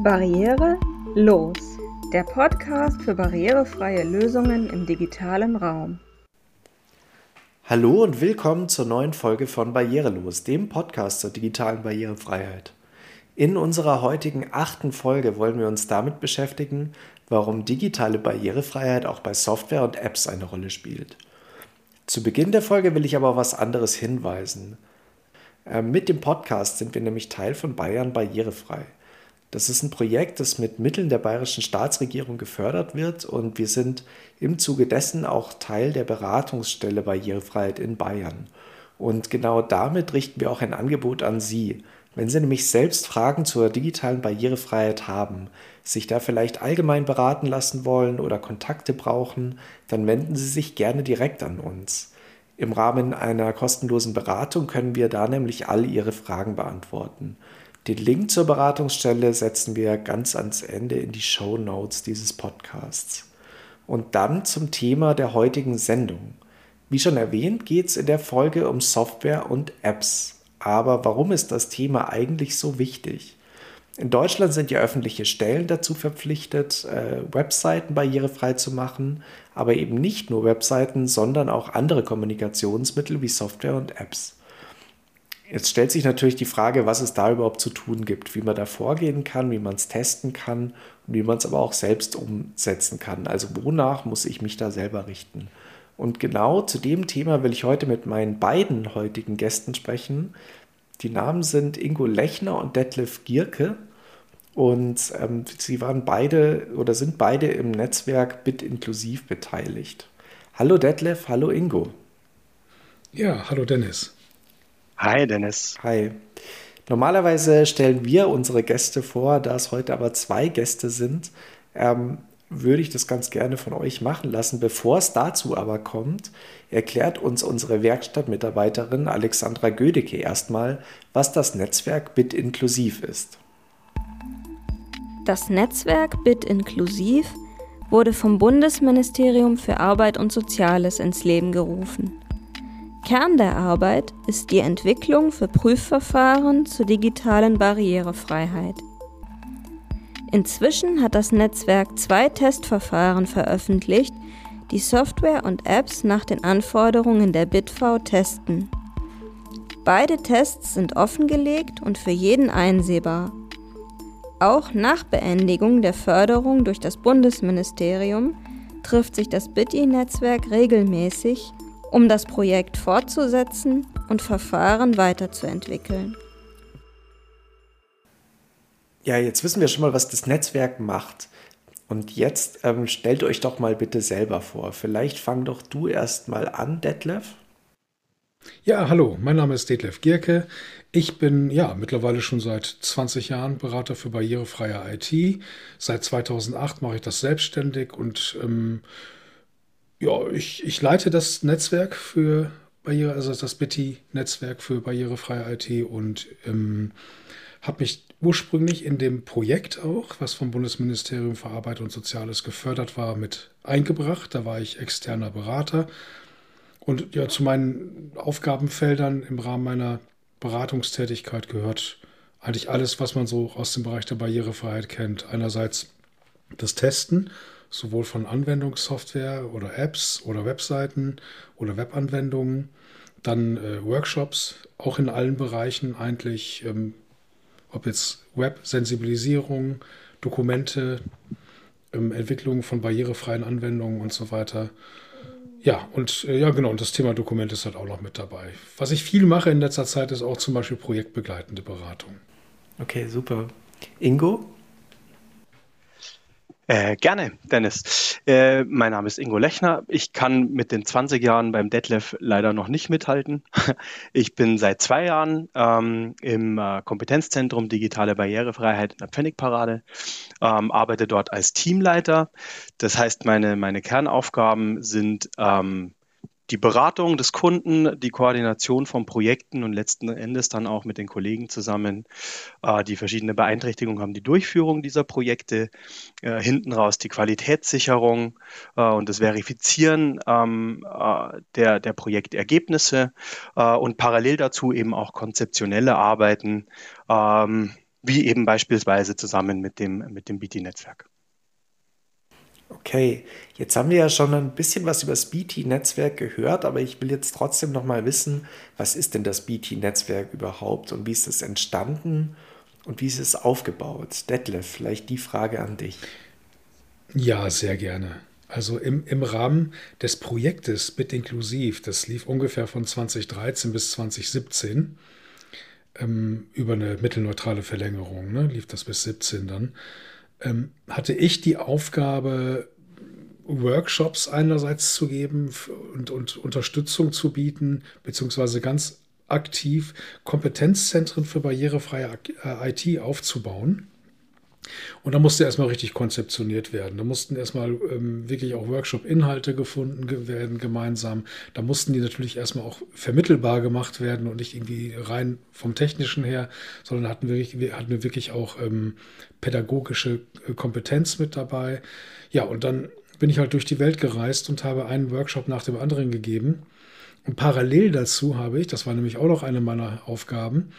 Barriere los, der Podcast für barrierefreie Lösungen im digitalen Raum. Hallo und willkommen zur neuen Folge von Barrierelos, dem Podcast zur digitalen Barrierefreiheit. In unserer heutigen achten Folge wollen wir uns damit beschäftigen, warum digitale Barrierefreiheit auch bei Software und Apps eine Rolle spielt. Zu Beginn der Folge will ich aber auf was anderes hinweisen. Äh, mit dem Podcast sind wir nämlich Teil von Bayern Barrierefrei. Das ist ein Projekt, das mit Mitteln der bayerischen Staatsregierung gefördert wird und wir sind im Zuge dessen auch Teil der Beratungsstelle Barrierefreiheit in Bayern. Und genau damit richten wir auch ein Angebot an Sie. Wenn Sie nämlich selbst Fragen zur digitalen Barrierefreiheit haben, sich da vielleicht allgemein beraten lassen wollen oder Kontakte brauchen, dann wenden Sie sich gerne direkt an uns. Im Rahmen einer kostenlosen Beratung können wir da nämlich all Ihre Fragen beantworten. Den Link zur Beratungsstelle setzen wir ganz ans Ende in die Show Notes dieses Podcasts. Und dann zum Thema der heutigen Sendung. Wie schon erwähnt, geht es in der Folge um Software und Apps. Aber warum ist das Thema eigentlich so wichtig? In Deutschland sind ja öffentliche Stellen dazu verpflichtet, äh, Webseiten barrierefrei zu machen, aber eben nicht nur Webseiten, sondern auch andere Kommunikationsmittel wie Software und Apps. Jetzt stellt sich natürlich die Frage, was es da überhaupt zu tun gibt, wie man da vorgehen kann, wie man es testen kann und wie man es aber auch selbst umsetzen kann. Also wonach muss ich mich da selber richten? Und genau zu dem Thema will ich heute mit meinen beiden heutigen Gästen sprechen. Die Namen sind Ingo Lechner und Detlef Gierke. Und ähm, sie waren beide oder sind beide im Netzwerk Bit inklusiv beteiligt. Hallo Detlef, hallo Ingo. Ja, hallo Dennis. Hi Dennis. Hi. Normalerweise stellen wir unsere Gäste vor, da es heute aber zwei Gäste sind, ähm, würde ich das ganz gerne von euch machen lassen. Bevor es dazu aber kommt, erklärt uns unsere Werkstattmitarbeiterin Alexandra Gödecke erstmal, was das Netzwerk Bit inklusiv ist. Das Netzwerk Bit inklusiv wurde vom Bundesministerium für Arbeit und Soziales ins Leben gerufen. Kern der Arbeit ist die Entwicklung für Prüfverfahren zur digitalen Barrierefreiheit. Inzwischen hat das Netzwerk zwei Testverfahren veröffentlicht, die Software und Apps nach den Anforderungen der BitV testen. Beide Tests sind offengelegt und für jeden einsehbar. Auch nach Beendigung der Förderung durch das Bundesministerium trifft sich das BitI-Netzwerk regelmäßig um das Projekt fortzusetzen und Verfahren weiterzuentwickeln. Ja, jetzt wissen wir schon mal, was das Netzwerk macht. Und jetzt ähm, stellt euch doch mal bitte selber vor. Vielleicht fang doch du erst mal an, Detlef. Ja, hallo, mein Name ist Detlef Gierke. Ich bin ja mittlerweile schon seit 20 Jahren Berater für barrierefreie IT. Seit 2008 mache ich das selbstständig und ähm, ja, ich, ich leite das Netzwerk für Barriere, also das Bitty-Netzwerk für barrierefreie IT und ähm, habe mich ursprünglich in dem Projekt auch, was vom Bundesministerium für Arbeit und Soziales gefördert war, mit eingebracht. Da war ich externer Berater. Und ja, zu meinen Aufgabenfeldern im Rahmen meiner Beratungstätigkeit gehört eigentlich alles, was man so aus dem Bereich der Barrierefreiheit kennt. Einerseits das Testen, sowohl von Anwendungssoftware oder Apps oder Webseiten oder Webanwendungen, dann äh, Workshops, auch in allen Bereichen eigentlich, ähm, ob jetzt Web-Sensibilisierung, Dokumente, ähm, Entwicklung von barrierefreien Anwendungen und so weiter. Ja, und äh, ja, genau, und das Thema Dokument ist halt auch noch mit dabei. Was ich viel mache in letzter Zeit, ist auch zum Beispiel projektbegleitende Beratung. Okay, super. Ingo? Äh, gerne, Dennis. Äh, mein Name ist Ingo Lechner. Ich kann mit den 20 Jahren beim Detlef leider noch nicht mithalten. Ich bin seit zwei Jahren ähm, im äh, Kompetenzzentrum Digitale Barrierefreiheit in der Pfennigparade, ähm, arbeite dort als Teamleiter. Das heißt, meine, meine Kernaufgaben sind ähm, die Beratung des Kunden, die Koordination von Projekten und letzten Endes dann auch mit den Kollegen zusammen, äh, die verschiedene Beeinträchtigungen haben, die Durchführung dieser Projekte, äh, hinten raus die Qualitätssicherung äh, und das Verifizieren ähm, äh, der, der Projektergebnisse äh, und parallel dazu eben auch konzeptionelle Arbeiten, ähm, wie eben beispielsweise zusammen mit dem, mit dem BT-Netzwerk. Okay, jetzt haben wir ja schon ein bisschen was über das BT-Netzwerk gehört, aber ich will jetzt trotzdem noch mal wissen, was ist denn das BT-Netzwerk überhaupt und wie ist es entstanden und wie ist es aufgebaut? Detlef, vielleicht die Frage an dich. Ja, sehr gerne. Also im, im Rahmen des Projektes Bit Inklusiv, das lief ungefähr von 2013 bis 2017, ähm, über eine mittelneutrale Verlängerung, ne, lief das bis 17 dann ähm, hatte ich die Aufgabe, Workshops einerseits zu geben und, und Unterstützung zu bieten, beziehungsweise ganz aktiv Kompetenzzentren für barrierefreie IT aufzubauen. Und da musste erstmal richtig konzeptioniert werden. Da mussten erstmal ähm, wirklich auch Workshop-Inhalte gefunden werden gemeinsam. Da mussten die natürlich erstmal auch vermittelbar gemacht werden und nicht irgendwie rein vom Technischen her, sondern hatten wir, hatten wir wirklich auch ähm, pädagogische äh, Kompetenz mit dabei. Ja, und dann bin ich halt durch die Welt gereist und habe einen Workshop nach dem anderen gegeben. Und parallel dazu habe ich, das war nämlich auch noch eine meiner Aufgaben,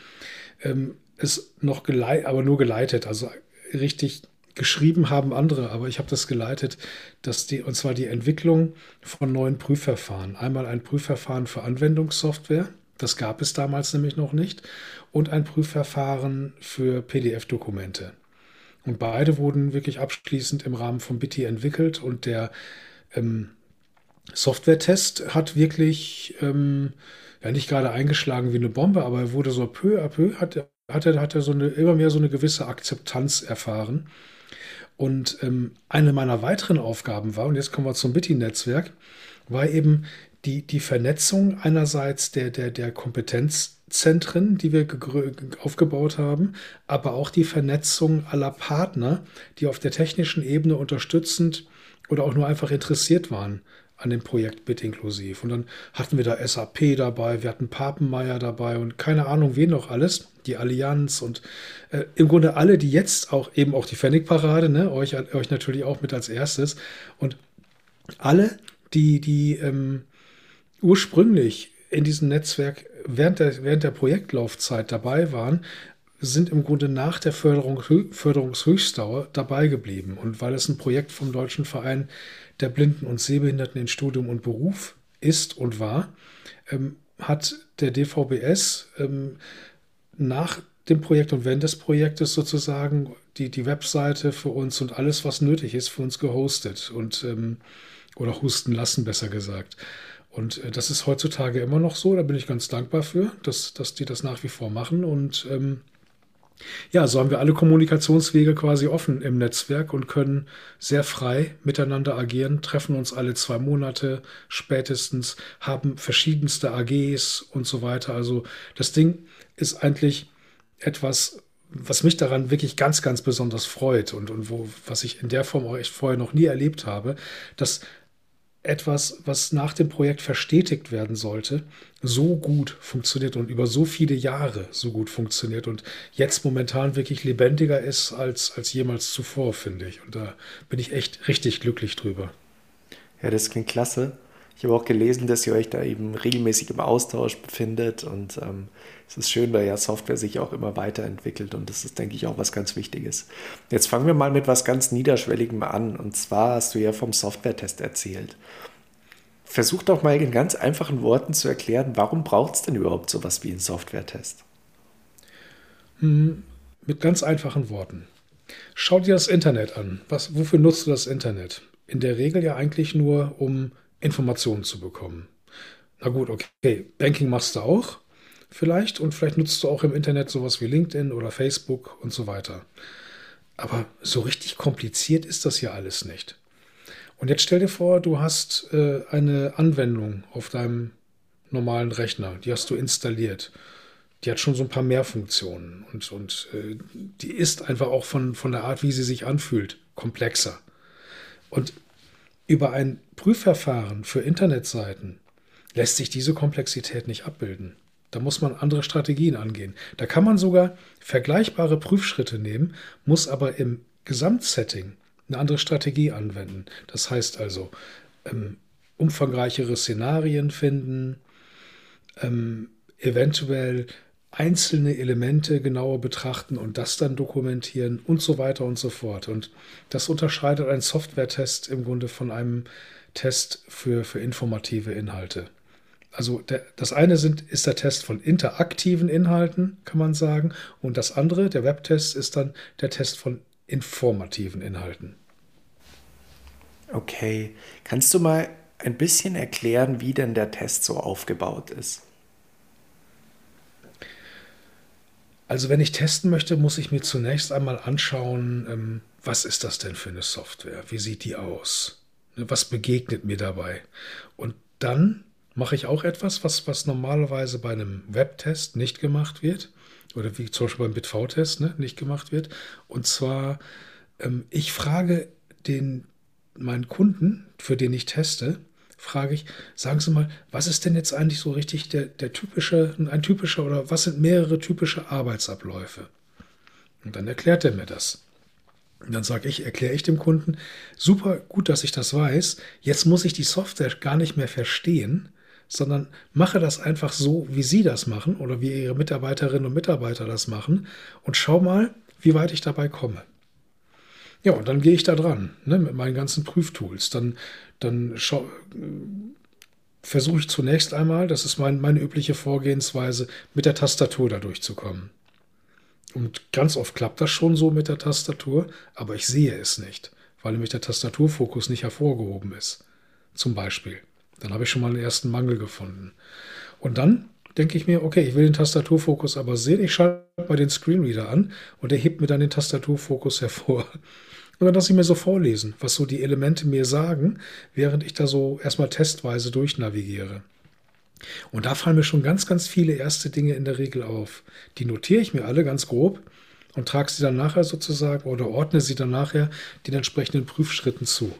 ähm, es noch geleitet, aber nur geleitet, also richtig geschrieben haben andere, aber ich habe das geleitet, dass die, und zwar die Entwicklung von neuen Prüfverfahren. Einmal ein Prüfverfahren für Anwendungssoftware, das gab es damals nämlich noch nicht, und ein Prüfverfahren für PDF-Dokumente. Und beide wurden wirklich abschließend im Rahmen von BITI entwickelt und der ähm, Software-Test hat wirklich ähm, ja nicht gerade eingeschlagen wie eine Bombe, aber er wurde so peu à peu, hat, hat er, hat er so eine, immer mehr so eine gewisse Akzeptanz erfahren. Und ähm, eine meiner weiteren Aufgaben war, und jetzt kommen wir zum BITI-Netzwerk, war eben die, die Vernetzung einerseits der, der, der Kompetenzzentren, die wir aufgebaut haben, aber auch die Vernetzung aller Partner, die auf der technischen Ebene unterstützend oder auch nur einfach interessiert waren an dem Projekt Bit inklusiv. Und dann hatten wir da SAP dabei, wir hatten Papenmeier dabei und keine Ahnung, wen noch alles, die Allianz und äh, im Grunde alle, die jetzt auch eben auch die Pfennigparade, ne, euch, euch natürlich auch mit als erstes und alle, die, die ähm, ursprünglich in diesem Netzwerk während der, während der Projektlaufzeit dabei waren, sind im Grunde nach der Förderung, Förderungshöchstdauer dabei geblieben. Und weil es ein Projekt vom Deutschen Verein der Blinden und Sehbehinderten in Studium und Beruf ist und war, ähm, hat der DVBS ähm, nach dem Projekt und während des Projektes sozusagen die, die Webseite für uns und alles, was nötig ist, für uns gehostet und ähm, oder husten lassen, besser gesagt. Und äh, das ist heutzutage immer noch so, da bin ich ganz dankbar für, dass, dass die das nach wie vor machen. Und ähm, ja, so haben wir alle Kommunikationswege quasi offen im Netzwerk und können sehr frei miteinander agieren, treffen uns alle zwei Monate spätestens, haben verschiedenste AGs und so weiter. Also das Ding ist eigentlich etwas, was mich daran wirklich ganz, ganz besonders freut und, und wo, was ich in der Form auch echt vorher noch nie erlebt habe, dass etwas, was nach dem Projekt verstetigt werden sollte, so gut funktioniert und über so viele Jahre so gut funktioniert und jetzt momentan wirklich lebendiger ist als, als jemals zuvor, finde ich. Und da bin ich echt richtig glücklich drüber. Ja, das klingt klasse. Ich habe auch gelesen, dass ihr euch da eben regelmäßig im Austausch befindet und ähm, es ist schön, weil ja Software sich auch immer weiterentwickelt und das ist, denke ich, auch was ganz Wichtiges. Jetzt fangen wir mal mit was ganz Niederschwelligem an und zwar hast du ja vom Software-Test erzählt. Versuch doch mal in ganz einfachen Worten zu erklären, warum braucht es denn überhaupt sowas wie einen Software-Test? Hm, mit ganz einfachen Worten. Schau dir das Internet an. Was, wofür nutzt du das Internet? In der Regel ja eigentlich nur, um Informationen zu bekommen. Na gut, okay. Banking machst du auch vielleicht und vielleicht nutzt du auch im Internet sowas wie LinkedIn oder Facebook und so weiter. Aber so richtig kompliziert ist das ja alles nicht. Und jetzt stell dir vor, du hast äh, eine Anwendung auf deinem normalen Rechner, die hast du installiert. Die hat schon so ein paar mehr Funktionen und, und äh, die ist einfach auch von, von der Art, wie sie sich anfühlt, komplexer. Und über ein Prüfverfahren für Internetseiten lässt sich diese Komplexität nicht abbilden. Da muss man andere Strategien angehen. Da kann man sogar vergleichbare Prüfschritte nehmen, muss aber im Gesamtsetting eine andere Strategie anwenden. Das heißt also, ähm, umfangreichere Szenarien finden, ähm, eventuell einzelne Elemente genauer betrachten und das dann dokumentieren und so weiter und so fort. Und das unterscheidet einen Software-Test im Grunde von einem Test für, für informative Inhalte. Also der, das eine sind, ist der Test von interaktiven Inhalten, kann man sagen, und das andere, der Webtest, ist dann der Test von informativen Inhalten. Okay, kannst du mal ein bisschen erklären, wie denn der Test so aufgebaut ist? Also wenn ich testen möchte, muss ich mir zunächst einmal anschauen, ähm, was ist das denn für eine Software? Wie sieht die aus? Ne, was begegnet mir dabei? Und dann mache ich auch etwas, was, was normalerweise bei einem Webtest nicht gemacht wird oder wie zum Beispiel beim BitV-Test ne, nicht gemacht wird. Und zwar, ähm, ich frage den, meinen Kunden, für den ich teste, frage ich, sagen Sie mal, was ist denn jetzt eigentlich so richtig der, der typische, ein typischer oder was sind mehrere typische Arbeitsabläufe? Und dann erklärt er mir das. Und dann sage ich, erkläre ich dem Kunden, super gut, dass ich das weiß. Jetzt muss ich die Software gar nicht mehr verstehen, sondern mache das einfach so, wie Sie das machen oder wie Ihre Mitarbeiterinnen und Mitarbeiter das machen und schau mal, wie weit ich dabei komme. Ja, und dann gehe ich da dran ne, mit meinen ganzen Prüftools. Dann dann versuche ich zunächst einmal, das ist mein, meine übliche Vorgehensweise, mit der Tastatur da durchzukommen. Und ganz oft klappt das schon so mit der Tastatur, aber ich sehe es nicht, weil nämlich der Tastaturfokus nicht hervorgehoben ist. Zum Beispiel. Dann habe ich schon mal einen ersten Mangel gefunden. Und dann denke ich mir, okay, ich will den Tastaturfokus aber sehen. Ich schalte mal den Screenreader an und er hebt mir dann den Tastaturfokus hervor. Und dann lasse ich mir so vorlesen, was so die Elemente mir sagen, während ich da so erstmal testweise durchnavigiere. Und da fallen mir schon ganz, ganz viele erste Dinge in der Regel auf. Die notiere ich mir alle ganz grob und trage sie dann nachher sozusagen oder ordne sie dann nachher den entsprechenden Prüfschritten zu.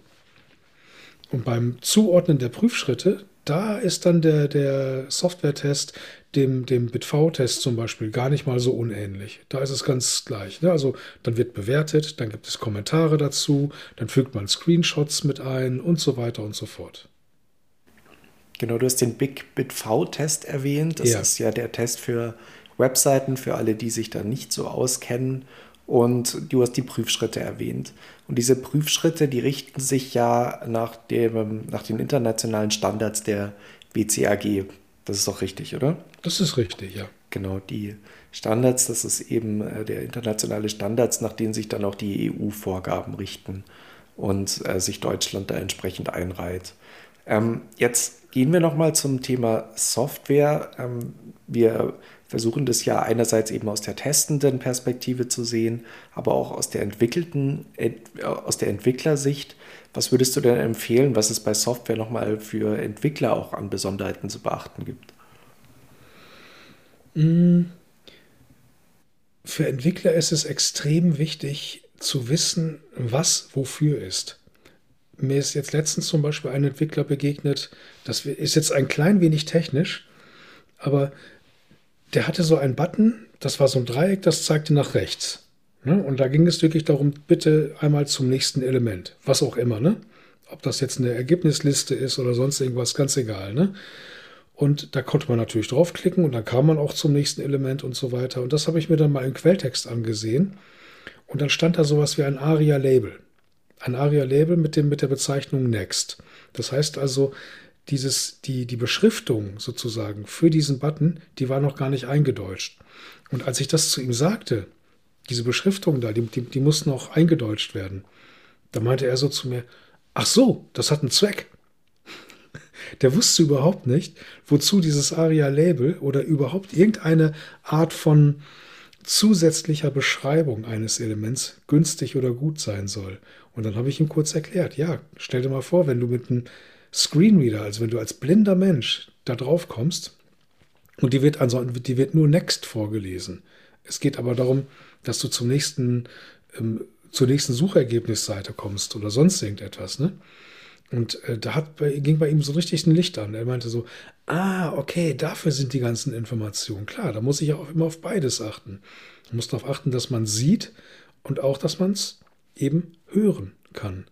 Und beim Zuordnen der Prüfschritte, da ist dann der, der Software-Test dem, dem BitV-Test zum Beispiel gar nicht mal so unähnlich. Da ist es ganz gleich. Ne? Also dann wird bewertet, dann gibt es Kommentare dazu, dann fügt man Screenshots mit ein und so weiter und so fort. Genau, du hast den Big BitV-Test erwähnt. Das ja. ist ja der Test für Webseiten, für alle, die sich da nicht so auskennen. Und du hast die Prüfschritte erwähnt. Und diese Prüfschritte, die richten sich ja nach, dem, nach den internationalen Standards der WCAG. Das ist doch richtig, oder? Das ist richtig, ja. Genau, die Standards, das ist eben äh, der internationale Standards, nach denen sich dann auch die EU-Vorgaben richten und äh, sich Deutschland da entsprechend einreiht. Ähm, jetzt gehen wir nochmal zum Thema Software. Ähm, wir versuchen das ja einerseits eben aus der testenden Perspektive zu sehen, aber auch aus der entwickelten, äh, aus der Entwicklersicht. Was würdest du denn empfehlen, was es bei Software nochmal für Entwickler auch an Besonderheiten zu beachten gibt? Mm. Für Entwickler ist es extrem wichtig zu wissen, was wofür ist. Mir ist jetzt letztens zum Beispiel ein Entwickler begegnet, das ist jetzt ein klein wenig technisch, aber der hatte so einen Button, das war so ein Dreieck, das zeigte nach rechts. Ne? Und da ging es wirklich darum, bitte einmal zum nächsten Element, was auch immer. Ne? Ob das jetzt eine Ergebnisliste ist oder sonst irgendwas, ganz egal. Ne? Und da konnte man natürlich draufklicken und dann kam man auch zum nächsten Element und so weiter. Und das habe ich mir dann mal im Quelltext angesehen. Und dann stand da sowas wie ein ARIA-Label. Ein ARIA-Label mit, mit der Bezeichnung Next. Das heißt also, dieses, die, die Beschriftung sozusagen für diesen Button, die war noch gar nicht eingedeutscht. Und als ich das zu ihm sagte, diese Beschriftung da, die, die, die muss noch eingedeutscht werden. Da meinte er so zu mir, ach so, das hat einen Zweck. Der wusste überhaupt nicht, wozu dieses ARIA-Label oder überhaupt irgendeine Art von zusätzlicher Beschreibung eines Elements günstig oder gut sein soll. Und dann habe ich ihm kurz erklärt, ja, stell dir mal vor, wenn du mit einem Screenreader, also wenn du als blinder Mensch da drauf kommst, und die wird, also, die wird nur Next vorgelesen. Es geht aber darum, dass du zum nächsten, ähm, zur nächsten Suchergebnisseite kommst oder sonst irgendetwas. Ne? Und äh, da hat ging bei ihm so richtig ein Licht an. Er meinte so, ah, okay, dafür sind die ganzen Informationen. Klar, da muss ich auch immer auf beides achten. Man muss darauf achten, dass man sieht und auch, dass man es eben hören kann.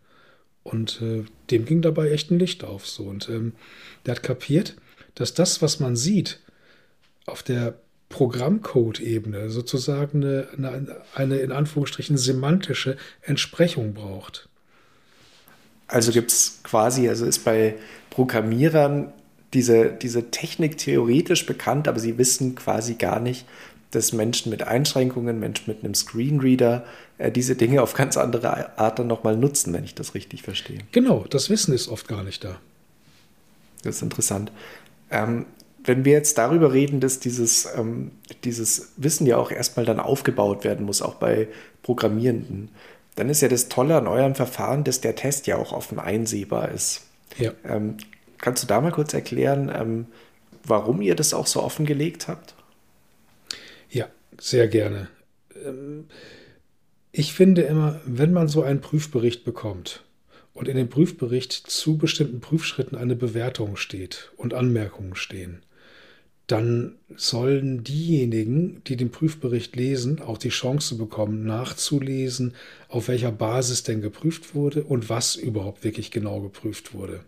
Und äh, dem ging dabei echt ein Licht auf. So. Und ähm, der hat kapiert, dass das, was man sieht, auf der Programmcode-Ebene sozusagen eine, eine, eine in Anführungsstrichen semantische Entsprechung braucht. Also gibt es quasi, also ist bei Programmierern diese, diese Technik theoretisch bekannt, aber sie wissen quasi gar nicht, dass Menschen mit Einschränkungen, Menschen mit einem Screenreader äh, diese Dinge auf ganz andere Art dann nochmal nutzen, wenn ich das richtig verstehe. Genau, das Wissen ist oft gar nicht da. Das ist interessant. Ähm, wenn wir jetzt darüber reden, dass dieses, ähm, dieses Wissen ja auch erstmal dann aufgebaut werden muss, auch bei Programmierenden, dann ist ja das Tolle an eurem Verfahren, dass der Test ja auch offen einsehbar ist. Ja. Ähm, kannst du da mal kurz erklären, ähm, warum ihr das auch so offengelegt habt? Sehr gerne. Ähm, ich finde immer, wenn man so einen Prüfbericht bekommt und in dem Prüfbericht zu bestimmten Prüfschritten eine Bewertung steht und Anmerkungen stehen, dann sollen diejenigen, die den Prüfbericht lesen, auch die Chance bekommen, nachzulesen, auf welcher Basis denn geprüft wurde und was überhaupt wirklich genau geprüft wurde.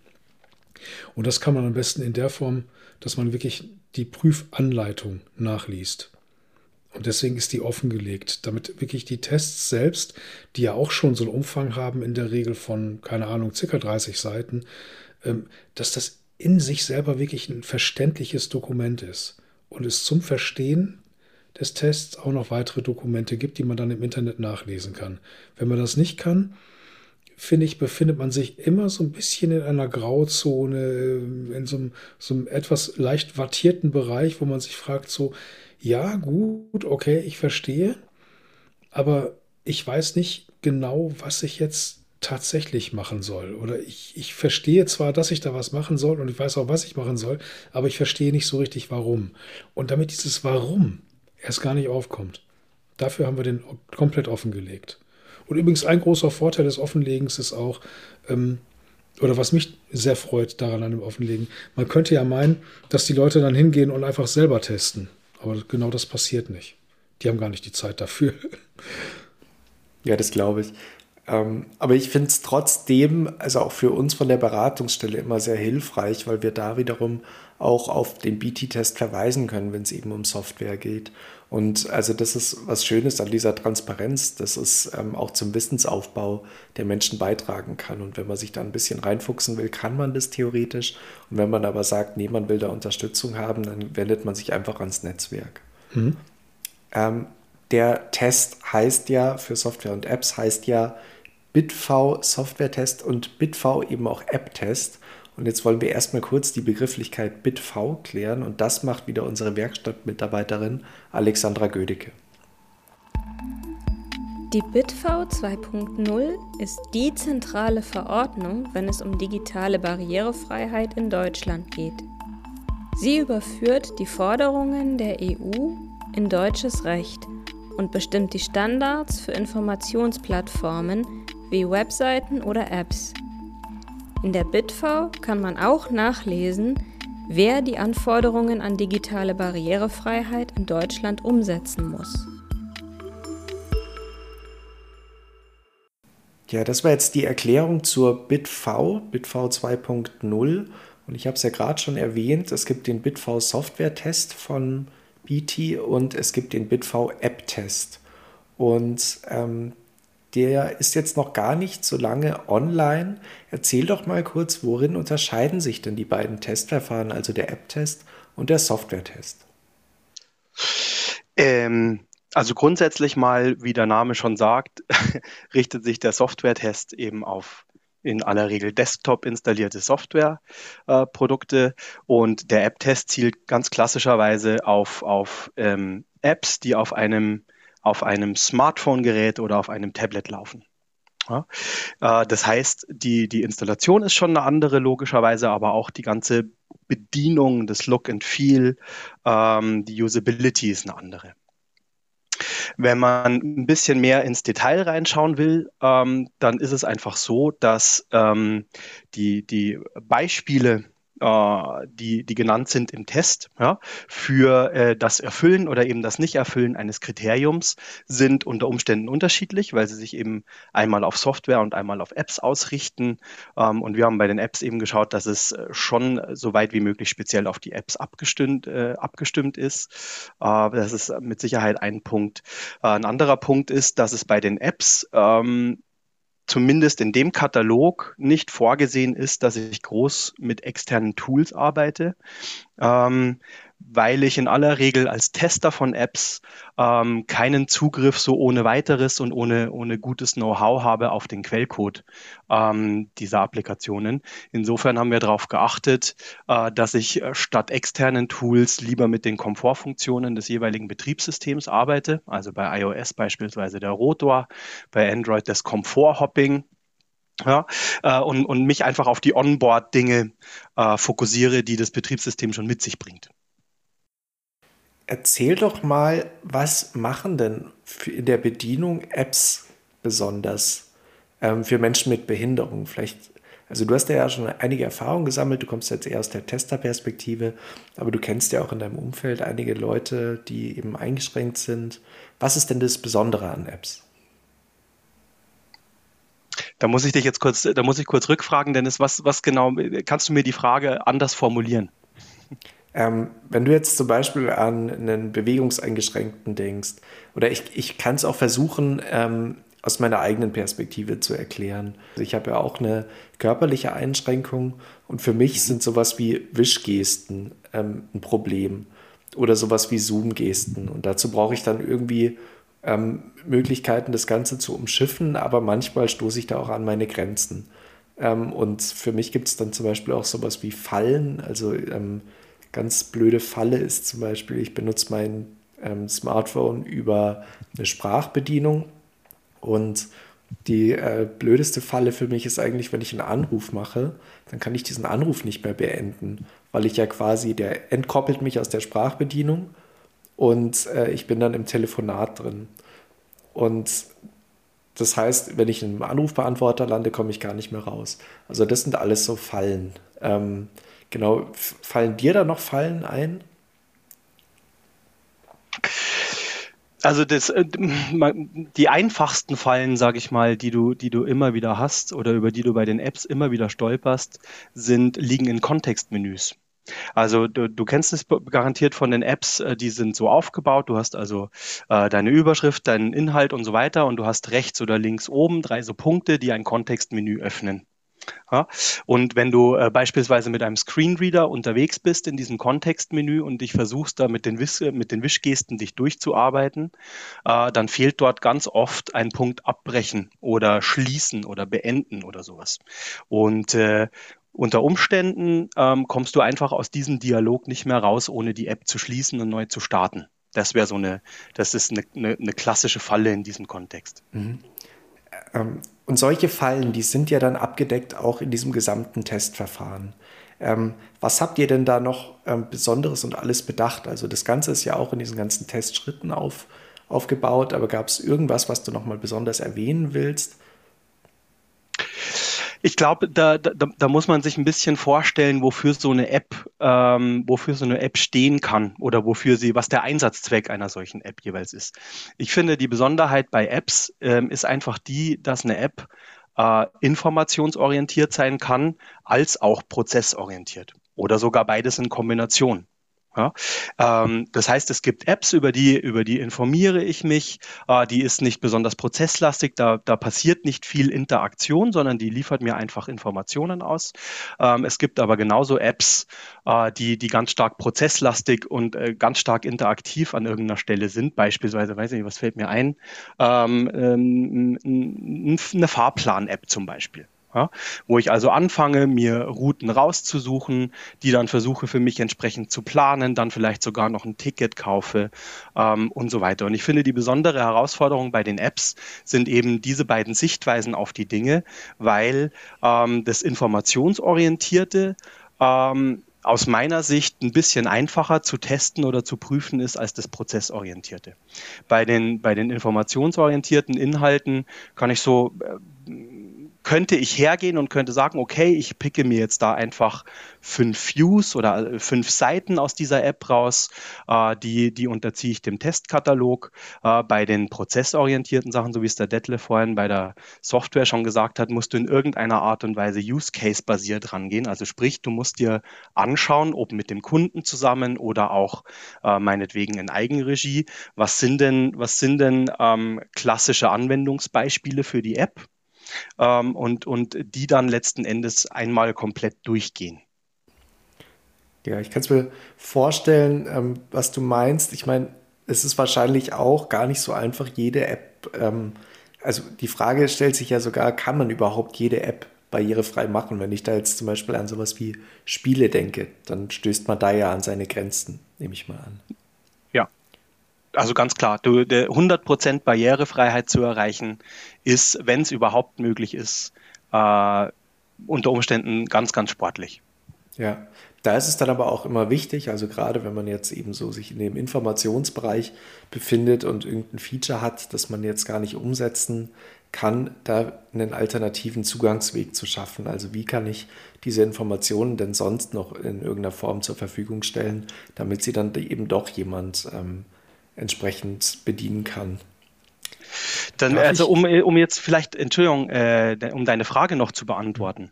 Und das kann man am besten in der Form, dass man wirklich die Prüfanleitung nachliest. Und deswegen ist die offengelegt, damit wirklich die Tests selbst, die ja auch schon so einen Umfang haben, in der Regel von, keine Ahnung, circa 30 Seiten, ähm, dass das in sich selber wirklich ein verständliches Dokument ist und es zum Verstehen des Tests auch noch weitere Dokumente gibt, die man dann im Internet nachlesen kann. Wenn man das nicht kann, finde ich, befindet man sich immer so ein bisschen in einer Grauzone, in so einem, so einem etwas leicht wattierten Bereich, wo man sich fragt, so, ja, gut, okay, ich verstehe, aber ich weiß nicht genau, was ich jetzt tatsächlich machen soll. Oder ich, ich verstehe zwar, dass ich da was machen soll und ich weiß auch, was ich machen soll, aber ich verstehe nicht so richtig, warum. Und damit dieses Warum erst gar nicht aufkommt, dafür haben wir den komplett offengelegt. Und übrigens ein großer Vorteil des Offenlegens ist auch, ähm, oder was mich sehr freut daran an dem Offenlegen, man könnte ja meinen, dass die Leute dann hingehen und einfach selber testen. Aber genau das passiert nicht. Die haben gar nicht die Zeit dafür. Ja, das glaube ich. Ähm, aber ich finde es trotzdem, also auch für uns von der Beratungsstelle immer sehr hilfreich, weil wir da wiederum auch auf den BT-Test verweisen können, wenn es eben um Software geht. Und also das ist was Schönes an dieser Transparenz, dass es ähm, auch zum Wissensaufbau der Menschen beitragen kann. Und wenn man sich da ein bisschen reinfuchsen will, kann man das theoretisch. Und wenn man aber sagt, nee, man will da Unterstützung haben, dann wendet man sich einfach ans Netzwerk. Mhm. Ähm, der Test heißt ja, für Software und Apps heißt ja BitV Software-Test und BitV eben auch App-Test. Und jetzt wollen wir erstmal kurz die Begrifflichkeit BitV klären und das macht wieder unsere Werkstattmitarbeiterin Alexandra Gödicke. Die BitV 2.0 ist die zentrale Verordnung, wenn es um digitale Barrierefreiheit in Deutschland geht. Sie überführt die Forderungen der EU in deutsches Recht und bestimmt die Standards für Informationsplattformen wie Webseiten oder Apps. In der BitV kann man auch nachlesen, wer die Anforderungen an digitale Barrierefreiheit in Deutschland umsetzen muss. Ja, das war jetzt die Erklärung zur BitV, BitV 2.0. Und ich habe es ja gerade schon erwähnt, es gibt den BitV Software-Test von BT und es gibt den BitV App-Test. Und ähm, der ist jetzt noch gar nicht so lange online. Erzähl doch mal kurz, worin unterscheiden sich denn die beiden Testverfahren, also der App-Test und der Software-Test? Ähm, also grundsätzlich mal, wie der Name schon sagt, richtet sich der Software-Test eben auf in aller Regel Desktop installierte Softwareprodukte äh, und der App-Test zielt ganz klassischerweise auf, auf ähm, Apps, die auf einem auf einem Smartphone-Gerät oder auf einem Tablet laufen. Ja, äh, das heißt, die, die Installation ist schon eine andere, logischerweise, aber auch die ganze Bedienung, das Look and Feel, ähm, die Usability ist eine andere. Wenn man ein bisschen mehr ins Detail reinschauen will, ähm, dann ist es einfach so, dass ähm, die, die Beispiele die, die genannt sind im Test, ja, für äh, das Erfüllen oder eben das Nicht-Erfüllen eines Kriteriums sind unter Umständen unterschiedlich, weil sie sich eben einmal auf Software und einmal auf Apps ausrichten. Ähm, und wir haben bei den Apps eben geschaut, dass es äh, schon so weit wie möglich speziell auf die Apps abgestimmt, äh, abgestimmt ist. Äh, das ist mit Sicherheit ein Punkt. Äh, ein anderer Punkt ist, dass es bei den Apps ähm, zumindest in dem Katalog nicht vorgesehen ist, dass ich groß mit externen Tools arbeite. Ähm, weil ich in aller Regel als Tester von Apps ähm, keinen Zugriff so ohne weiteres und ohne, ohne gutes Know-how habe auf den Quellcode ähm, dieser Applikationen. Insofern haben wir darauf geachtet, äh, dass ich äh, statt externen Tools lieber mit den Komfortfunktionen des jeweiligen Betriebssystems arbeite. Also bei iOS beispielsweise der Rotor, bei Android das Komforthopping. Ja, äh, und, und mich einfach auf die Onboard-Dinge äh, fokussiere, die das Betriebssystem schon mit sich bringt. Erzähl doch mal, was machen denn in der Bedienung Apps besonders ähm, für Menschen mit Behinderung? Vielleicht, also du hast ja schon einige Erfahrungen gesammelt, du kommst jetzt eher aus der Testerperspektive, aber du kennst ja auch in deinem Umfeld einige Leute, die eben eingeschränkt sind. Was ist denn das Besondere an Apps? Da muss ich dich jetzt kurz, da muss ich kurz rückfragen, Dennis, was, was genau, kannst du mir die Frage anders formulieren? Ähm, wenn du jetzt zum Beispiel an einen Bewegungseingeschränkten denkst, oder ich, ich kann es auch versuchen, ähm, aus meiner eigenen Perspektive zu erklären. Also ich habe ja auch eine körperliche Einschränkung und für mich sind sowas wie Wischgesten ähm, ein Problem oder sowas wie Zoom-Gesten. Und dazu brauche ich dann irgendwie ähm, Möglichkeiten, das Ganze zu umschiffen, aber manchmal stoße ich da auch an meine Grenzen. Ähm, und für mich gibt es dann zum Beispiel auch sowas wie Fallen, also ähm, ganz blöde Falle ist zum Beispiel, ich benutze mein ähm, Smartphone über eine Sprachbedienung und die äh, blödeste Falle für mich ist eigentlich, wenn ich einen Anruf mache, dann kann ich diesen Anruf nicht mehr beenden, weil ich ja quasi, der entkoppelt mich aus der Sprachbedienung und äh, ich bin dann im Telefonat drin. Und das heißt, wenn ich in Anrufbeantworter lande, komme ich gar nicht mehr raus. Also das sind alles so Fallen. Ähm, Genau, fallen dir da noch Fallen ein? Also das, äh, die einfachsten Fallen, sage ich mal, die du, die du immer wieder hast oder über die du bei den Apps immer wieder stolperst, sind liegen in Kontextmenüs. Also du, du kennst es garantiert von den Apps, äh, die sind so aufgebaut. Du hast also äh, deine Überschrift, deinen Inhalt und so weiter und du hast rechts oder links oben drei so Punkte, die ein Kontextmenü öffnen. Ja? Und wenn du äh, beispielsweise mit einem Screenreader unterwegs bist in diesem Kontextmenü und dich versuchst, da mit den, Wisch, mit den Wischgesten dich durchzuarbeiten, äh, dann fehlt dort ganz oft ein Punkt abbrechen oder schließen oder beenden oder sowas. Und äh, unter Umständen ähm, kommst du einfach aus diesem Dialog nicht mehr raus, ohne die App zu schließen und neu zu starten. Das wäre so eine, das ist eine, eine, eine, klassische Falle in diesem Kontext. Mhm. Ähm, und solche Fallen, die sind ja dann abgedeckt auch in diesem gesamten Testverfahren. Ähm, was habt ihr denn da noch ähm, Besonderes und alles bedacht? Also das Ganze ist ja auch in diesen ganzen Testschritten auf, aufgebaut, aber gab es irgendwas, was du noch mal besonders erwähnen willst? Ich glaube, da, da, da muss man sich ein bisschen vorstellen, wofür so eine App, ähm, wofür so eine App stehen kann oder wofür sie, was der Einsatzzweck einer solchen App jeweils ist. Ich finde, die Besonderheit bei Apps ähm, ist einfach die, dass eine App äh, informationsorientiert sein kann, als auch prozessorientiert oder sogar beides in Kombination. Ja, ähm, das heißt, es gibt Apps, über die, über die informiere ich mich. Äh, die ist nicht besonders prozesslastig, da, da passiert nicht viel Interaktion, sondern die liefert mir einfach Informationen aus. Ähm, es gibt aber genauso Apps, äh, die, die ganz stark prozesslastig und äh, ganz stark interaktiv an irgendeiner Stelle sind. Beispielsweise, weiß ich nicht, was fällt mir ein? Ähm, ähm eine Fahrplan-App zum Beispiel. Ja, wo ich also anfange, mir Routen rauszusuchen, die dann versuche für mich entsprechend zu planen, dann vielleicht sogar noch ein Ticket kaufe ähm, und so weiter. Und ich finde, die besondere Herausforderung bei den Apps sind eben diese beiden Sichtweisen auf die Dinge, weil ähm, das Informationsorientierte ähm, aus meiner Sicht ein bisschen einfacher zu testen oder zu prüfen ist als das Prozessorientierte. Bei den, bei den informationsorientierten Inhalten kann ich so äh, könnte ich hergehen und könnte sagen, okay, ich picke mir jetzt da einfach fünf Views oder äh, fünf Seiten aus dieser App raus, äh, die, die unterziehe ich dem Testkatalog. Äh, bei den prozessorientierten Sachen, so wie es der Detlef vorhin bei der Software schon gesagt hat, musst du in irgendeiner Art und Weise Use-Case-basiert rangehen. Also sprich, du musst dir anschauen, ob mit dem Kunden zusammen oder auch äh, meinetwegen in Eigenregie, was sind denn, was sind denn ähm, klassische Anwendungsbeispiele für die App? Ähm, und, und die dann letzten Endes einmal komplett durchgehen. Ja, ich kann es mir vorstellen, ähm, was du meinst. Ich meine, es ist wahrscheinlich auch gar nicht so einfach, jede App, ähm, also die Frage stellt sich ja sogar, kann man überhaupt jede App barrierefrei machen? Wenn ich da jetzt zum Beispiel an sowas wie Spiele denke, dann stößt man da ja an seine Grenzen, nehme ich mal an. Also ganz klar, du, 100% Barrierefreiheit zu erreichen, ist, wenn es überhaupt möglich ist, äh, unter Umständen ganz, ganz sportlich. Ja, da ist es dann aber auch immer wichtig, also gerade wenn man jetzt eben so sich in dem Informationsbereich befindet und irgendein Feature hat, das man jetzt gar nicht umsetzen kann, da einen alternativen Zugangsweg zu schaffen. Also wie kann ich diese Informationen denn sonst noch in irgendeiner Form zur Verfügung stellen, damit sie dann eben doch jemand ähm, entsprechend bedienen kann. Dann, Darf also um, um jetzt vielleicht, Entschuldigung, äh, um deine Frage noch zu beantworten.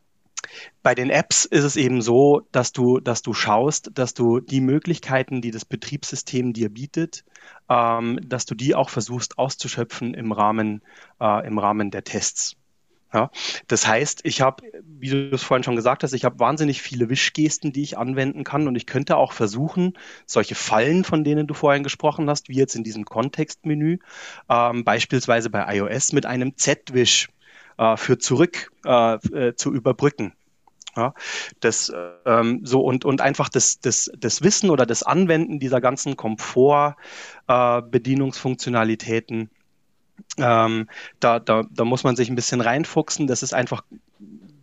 Bei den Apps ist es eben so, dass du, dass du schaust, dass du die Möglichkeiten, die das Betriebssystem dir bietet, ähm, dass du die auch versuchst auszuschöpfen im Rahmen, äh, im Rahmen der Tests. Ja, das heißt, ich habe, wie du es vorhin schon gesagt hast, ich habe wahnsinnig viele Wischgesten, die ich anwenden kann. Und ich könnte auch versuchen, solche Fallen, von denen du vorhin gesprochen hast, wie jetzt in diesem Kontextmenü, ähm, beispielsweise bei iOS mit einem Z-Wisch äh, für zurück äh, äh, zu überbrücken. Ja, das ähm, so und, und einfach das, das, das Wissen oder das Anwenden dieser ganzen Komfort-Bedienungsfunktionalitäten äh, ähm, da, da, da muss man sich ein bisschen reinfuchsen. Das ist einfach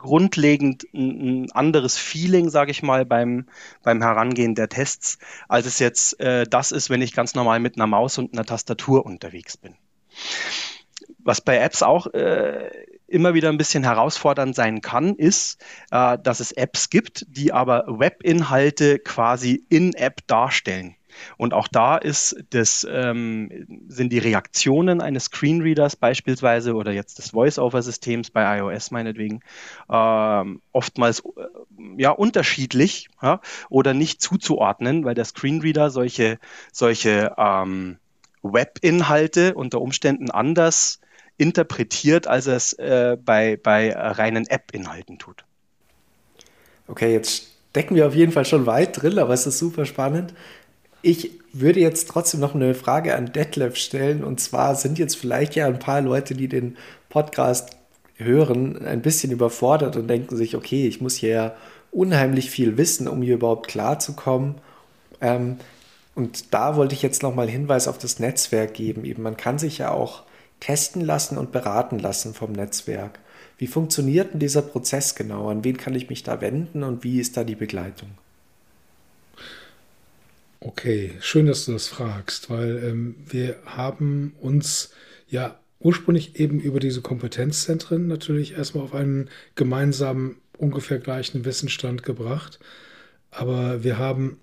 grundlegend ein, anderes Feeling, sage ich mal, beim, beim Herangehen der Tests, als es jetzt äh, das ist, wenn ich ganz normal mit einer Maus und einer Tastatur unterwegs bin. Was bei Apps auch äh, immer wieder ein bisschen herausfordernd sein kann, ist, äh, dass es Apps gibt, die aber Webinhalte quasi in App darstellen. Und auch da ist das, ähm, sind die Reaktionen eines Screenreaders beispielsweise oder jetzt des Voice-Over-Systems bei iOS meinetwegen ähm, oftmals äh, ja unterschiedlich ja, oder nicht zuzuordnen, weil der Screenreader solche, solche ähm, Webinhalte unter Umständen anders interpretiert, als er es äh, bei, bei reinen App-Inhalten tut. Okay, jetzt decken wir auf jeden Fall schon weit drin, aber es ist super spannend. Ich würde jetzt trotzdem noch eine Frage an Detlef stellen. Und zwar sind jetzt vielleicht ja ein paar Leute, die den Podcast hören, ein bisschen überfordert und denken sich, okay, ich muss hier ja unheimlich viel wissen, um hier überhaupt klarzukommen. Ähm, und da wollte ich jetzt nochmal Hinweis auf das Netzwerk geben. Eben, man kann sich ja auch testen lassen und beraten lassen vom Netzwerk. Wie funktioniert denn dieser Prozess genau? An wen kann ich mich da wenden und wie ist da die Begleitung? Okay, schön, dass du das fragst, weil ähm, wir haben uns ja ursprünglich eben über diese Kompetenzzentren natürlich erstmal auf einen gemeinsamen, ungefähr gleichen Wissensstand gebracht. Aber wir haben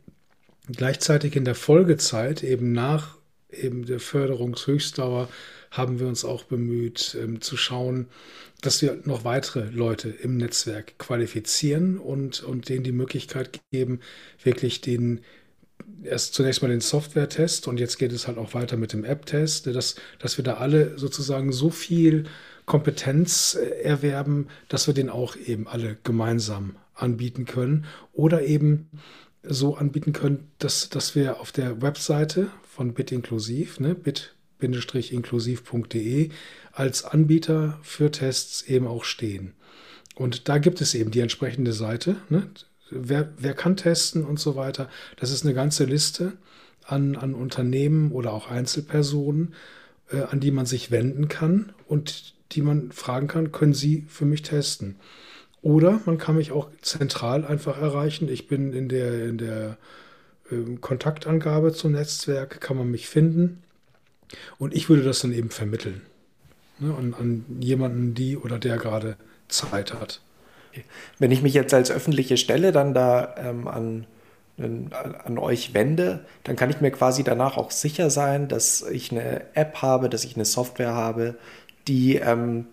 gleichzeitig in der Folgezeit, eben nach eben der Förderungshöchstdauer, haben wir uns auch bemüht ähm, zu schauen, dass wir noch weitere Leute im Netzwerk qualifizieren und, und denen die Möglichkeit geben, wirklich den erst zunächst mal den Software-Test und jetzt geht es halt auch weiter mit dem App-Test, dass, dass wir da alle sozusagen so viel Kompetenz äh, erwerben, dass wir den auch eben alle gemeinsam anbieten können oder eben so anbieten können, dass, dass wir auf der Webseite von BitInklusiv, ne, bit-inklusiv.de als Anbieter für Tests eben auch stehen. Und da gibt es eben die entsprechende Seite, ne, wer, wer kann testen und so weiter. Das ist eine ganze Liste an, an Unternehmen oder auch Einzelpersonen, äh, an die man sich wenden kann und die man fragen kann, können Sie für mich testen? Oder man kann mich auch zentral einfach erreichen. Ich bin in der, in der äh, Kontaktangabe zum Netzwerk, kann man mich finden und ich würde das dann eben vermitteln. ne, an, an jemanden, die oder der gerade Zeit hat. Wenn ich mich jetzt als öffentliche Stelle dann da ähm, an, an, euch wende, dann kann ich mir quasi danach auch sicher sein, dass ich eine App habe, dass ich eine Software habe, die ähm,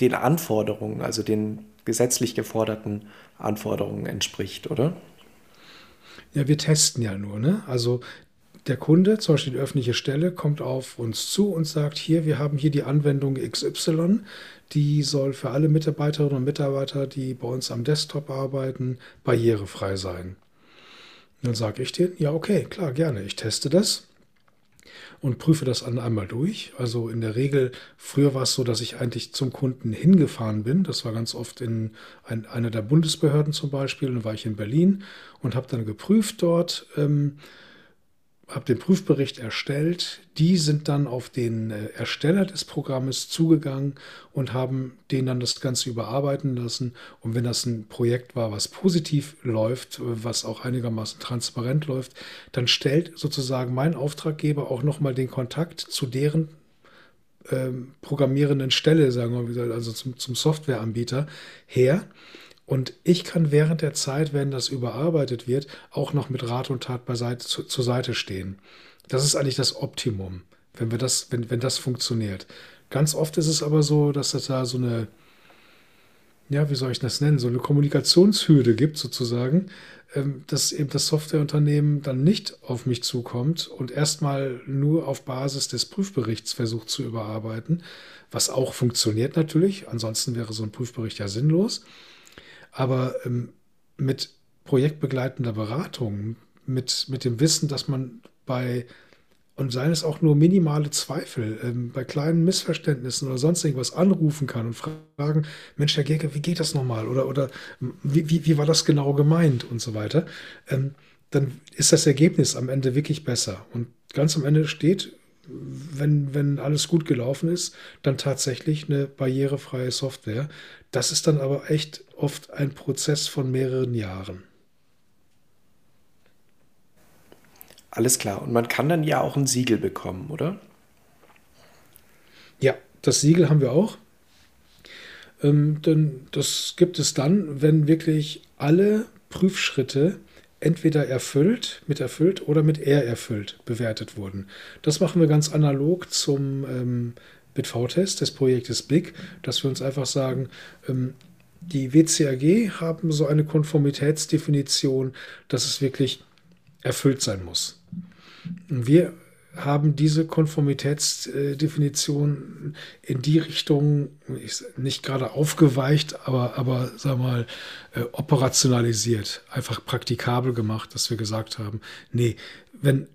den Anforderungen, also den gesetzlich geforderten Anforderungen entspricht, oder? Ja, wir testen ja nur. Ne? Also der Kunde, zum Beispiel die öffentliche Stelle, kommt auf uns zu und sagt, hier, wir haben hier die Anwendung XY, die soll für alle Mitarbeiterinnen und Mitarbeiter, die bei uns am Desktop arbeiten, barrierefrei sein. dann sage ich denen, ja, okay, klar, gerne, ich teste das und prüfe das dann einmal durch. Also in der Regel, früher war es so, dass ich eigentlich zum Kunden hingefahren bin. Das war ganz oft in ein, einer der Bundesbehörden zum Beispiel. Dann war ich in Berlin und habe dann geprüft dort. Ähm, habe den Prüfbericht erstellt. Die sind dann auf den äh, Ersteller des Programmes zugegangen und haben den dann das Ganze überarbeiten lassen. Und wenn das ein Projekt war, was positiv läuft, was auch einigermaßen transparent läuft, dann stellt sozusagen mein Auftraggeber auch nochmal den Kontakt zu deren ähm, programmierenden Stelle, sagen wir, also zum, zum Softwareanbieter her und ich kann während der Zeit, wenn das überarbeitet wird, auch noch mit Rat und Tat beiseite, zu, zur Seite stehen. Das ist eigentlich das Optimum, wenn wir das, wenn, wenn das funktioniert. Ganz oft ist es aber so, dass es da so eine, ja, wie soll ich das nennen, so eine Kommunikationshürde gibt sozusagen, ähm, dass eben das Softwareunternehmen dann nicht auf mich zukommt und erstmal nur auf Basis des Prüfberichts versucht zu überarbeiten, was auch funktioniert natürlich. Ansonsten wäre so ein Prüfbericht ja sinnlos. Aber ähm, mit projektbegleitender Beratung, mit, mit dem Wissen, dass man bei, und seien es auch nur minimale Zweifel, ähm, bei kleinen Missverständnissen oder sonst irgendwas anrufen kann und fragen, Mensch, Herr Gerke, wie geht das nochmal? Oder, oder wie, wie, wie war das genau gemeint und so weiter, ähm, dann ist das Ergebnis am Ende wirklich besser. Und ganz am Ende steht, wenn, wenn alles gut gelaufen ist, dann tatsächlich eine barrierefreie Software. Das ist dann aber echt oft ein Prozess von mehreren Jahren. Alles klar. Und man kann dann ja auch ein Siegel bekommen, oder? Ja, das Siegel haben wir auch. Ähm, denn das gibt es dann, wenn wirklich alle Prüfschritte entweder erfüllt, mit erfüllt oder mit er erfüllt bewertet wurden. Das machen wir ganz analog zum ähm, BitV-Test des Projektes BIG, dass wir uns einfach sagen, ähm, die WCAG haben so eine Konformitätsdefinition, dass es wirklich erfüllt sein muss. Wir haben diese Konformitätsdefinition in die Richtung nicht gerade aufgeweicht, aber, aber sag mal, äh, operationalisiert, einfach praktikabel gemacht, dass wir gesagt haben, nee, wenn,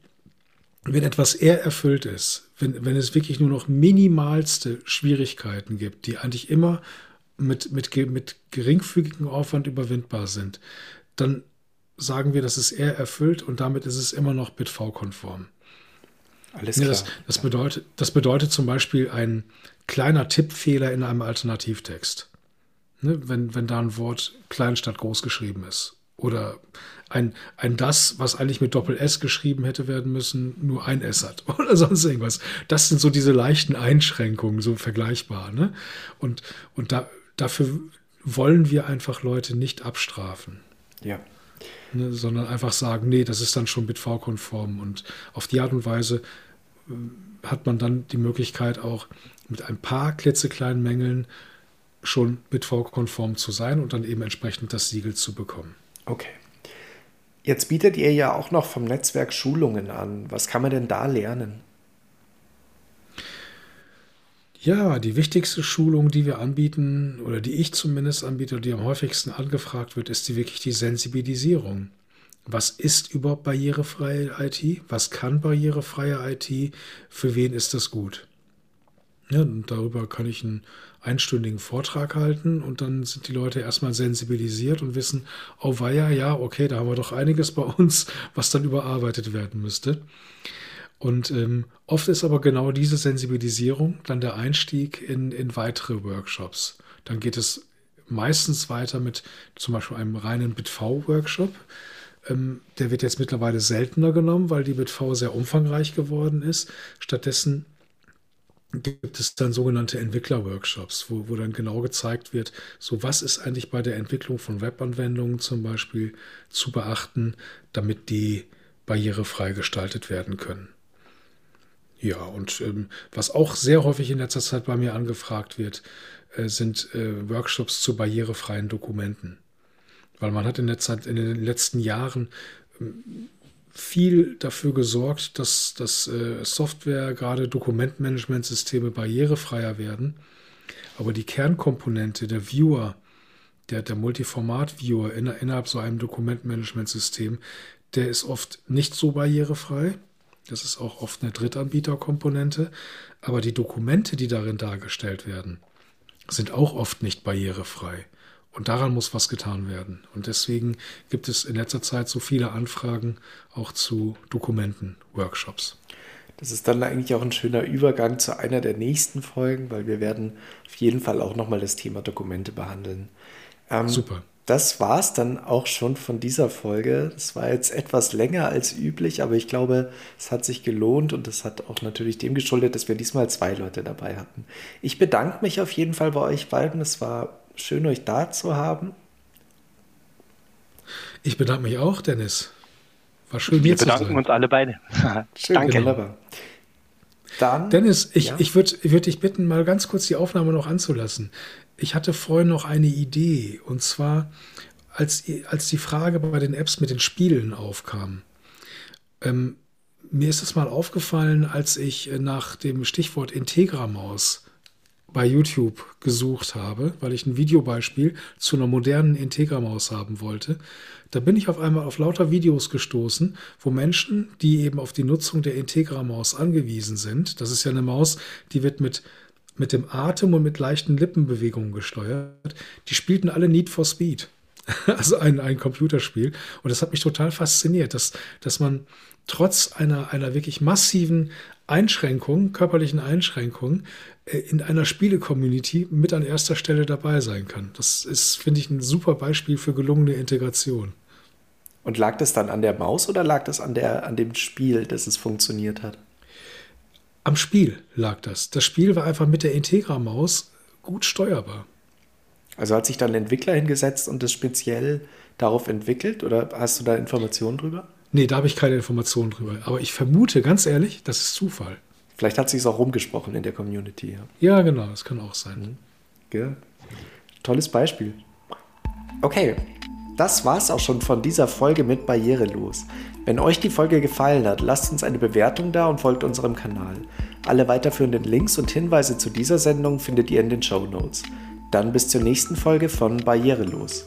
wenn etwas eher erfüllt ist, wenn, wenn es wirklich nur noch minimalste Schwierigkeiten gibt, die eigentlich immer mit, mit, mit geringfügigem Aufwand überwindbar sind, dann sagen wir, das ist eher erfüllt und damit ist es immer noch BitV-konform. Alles klar. Ja, das, das, bedeutet, das bedeutet zum Beispiel ein kleiner Tippfehler in einem Alternativtext. Ne, wenn, wenn da ein Wort klein statt groß geschrieben ist. Oder ein, ein das, was eigentlich mit Doppel-S geschrieben hätte werden müssen, nur ein S hat. Oder sonst irgendwas. Das sind so diese leichten Einschränkungen, so vergleichbar. Ne? Und, und da, dafür wollen wir einfach Leute nicht abstrafen. Ja. Ne, sondern einfach sagen, nee, das ist dann schon BitV-konform. Und auf die Art und Weise hat man dann die Möglichkeit auch mit ein paar klitzekleinen Mängeln schon BitV-konform zu sein und dann eben entsprechend das Siegel zu bekommen. Okay. Jetzt bietet ihr ja auch noch vom Netzwerk Schulungen an. Was kann man denn da lernen? Ja, die wichtigste Schulung, die wir anbieten, oder die ich zumindest anbiete, die am häufigsten angefragt wird, ist die wirklich die Sensibilisierung was ist überhaupt barrierefreie IT? Was kann barrierefreie IT? Für wen ist das gut? Ja, und darüber kann ich einen einstündigen Vortrag halten und dann sind die Leute erstmal sensibilisiert und wissen, oh weia, ja, okay, da haben wir doch einiges bei uns, was dann überarbeitet werden müsste. Und ähm, oft ist aber genau diese Sensibilisierung dann der Einstieg in, in weitere Workshops. Dann geht es meistens weiter mit zum Beispiel einem reinen BitV-Workshop. Ähm, der wird jetzt mittlerweile seltener genommen, weil die BitV sehr umfangreich geworden ist. Stattdessen gibt es dann sogenannte Entwickler-Workshops, wo, wo dann genau gezeigt wird, so was ist eigentlich bei der Entwicklung von Webanwendungen zum Beispiel zu beachten, damit die barrierefrei gestaltet werden können. Ja, und ähm, was auch sehr häufig in letzter Zeit bei mir angefragt wird, äh, sind äh, Workshops zu barrierefreien Dokumenten. Weil man hat in, der Zeit, in den letzten Jahren ähm, viel dafür gesorgt, dass, dass äh, Software, gerade Dokumentmanagementsysteme barrierefreier werden. Aber die Kernkomponente, der Viewer, der, der Multiformat-Viewer innerhalb so einem Dokumentmanagementsystem, der ist oft nicht so barrierefrei. Das ist auch oft eine Drittanbieterkomponente. Aber die Dokumente, die darin dargestellt werden, sind auch oft nicht barrierefrei. Und daran muss was getan werden. Und deswegen gibt es in letzter Zeit so viele Anfragen auch zu Dokumenten, Workshops. Das ist dann eigentlich auch ein schöner Übergang zu einer der nächsten Folgen, weil wir werden auf jeden Fall auch nochmal das Thema Dokumente behandeln. Ähm, Super. Das war es dann auch schon von dieser Folge. Es war jetzt etwas länger als üblich, aber ich glaube, es hat sich gelohnt und es hat auch natürlich dem geschuldet, dass wir diesmal zwei Leute dabei hatten. Ich bedanke mich auf jeden Fall bei euch beiden. Es war schön, euch da zu haben. Ich bedanke mich auch, Dennis. War schön, Wir bedanken uns alle beide. schön, Danke. Wunderbar. Dann, Dennis, ich, ja. ich würde würd dich bitten, mal ganz kurz die Aufnahme noch anzulassen. Ich hatte vorhin noch eine Idee, und zwar, als, als die Frage bei den Apps mit den Spielen aufkam. Ähm, mir ist es mal aufgefallen, als ich nach dem Stichwort Integramaus bei YouTube gesucht habe, weil ich ein Videobeispiel zu einer modernen Integra-Maus haben wollte. Da bin ich auf einmal auf lauter Videos gestoßen, wo Menschen, die eben auf die Nutzung der Integra-Maus angewiesen sind, das ist ja eine Maus, die wird mit, mit dem Atem und mit leichten Lippenbewegungen gesteuert, die spielten alle Need for Speed. Also ein, ein Computerspiel. Und das hat mich total fasziniert, dass, dass man trotz einer, einer wirklich massiven Einschränkung, körperlichen Einschränkung, äh, in einer Spiele-Community mit an erster Stelle dabei sein kann. Das ist, finde ich, ein super Beispiel für gelungene Integration. Und lag das dann an der Maus oder lag das an, der, an dem Spiel, dass es funktioniert hat? Am Spiel lag das. Das Spiel war einfach mit der Integra-Maus gut steuerbar. Also hat sich dann ein Entwickler hingesetzt und das speziell darauf entwickelt oder hast du da Informationen drüber? Nee, da habe ich keine Informationen drüber. Aber ich vermute, ganz ehrlich, das ist Zufall. Vielleicht hat sich es auch rumgesprochen in der Community. Ja, ja genau, das kann auch sein. Mhm. Ja. Tolles Beispiel. Okay, das war's auch schon von dieser Folge mit Barrierelos. Wenn euch die Folge gefallen hat, lasst uns eine Bewertung da und folgt unserem Kanal. Alle weiterführenden Links und Hinweise zu dieser Sendung findet ihr in den Show Notes. Dann bis zur nächsten Folge von Barrierelos.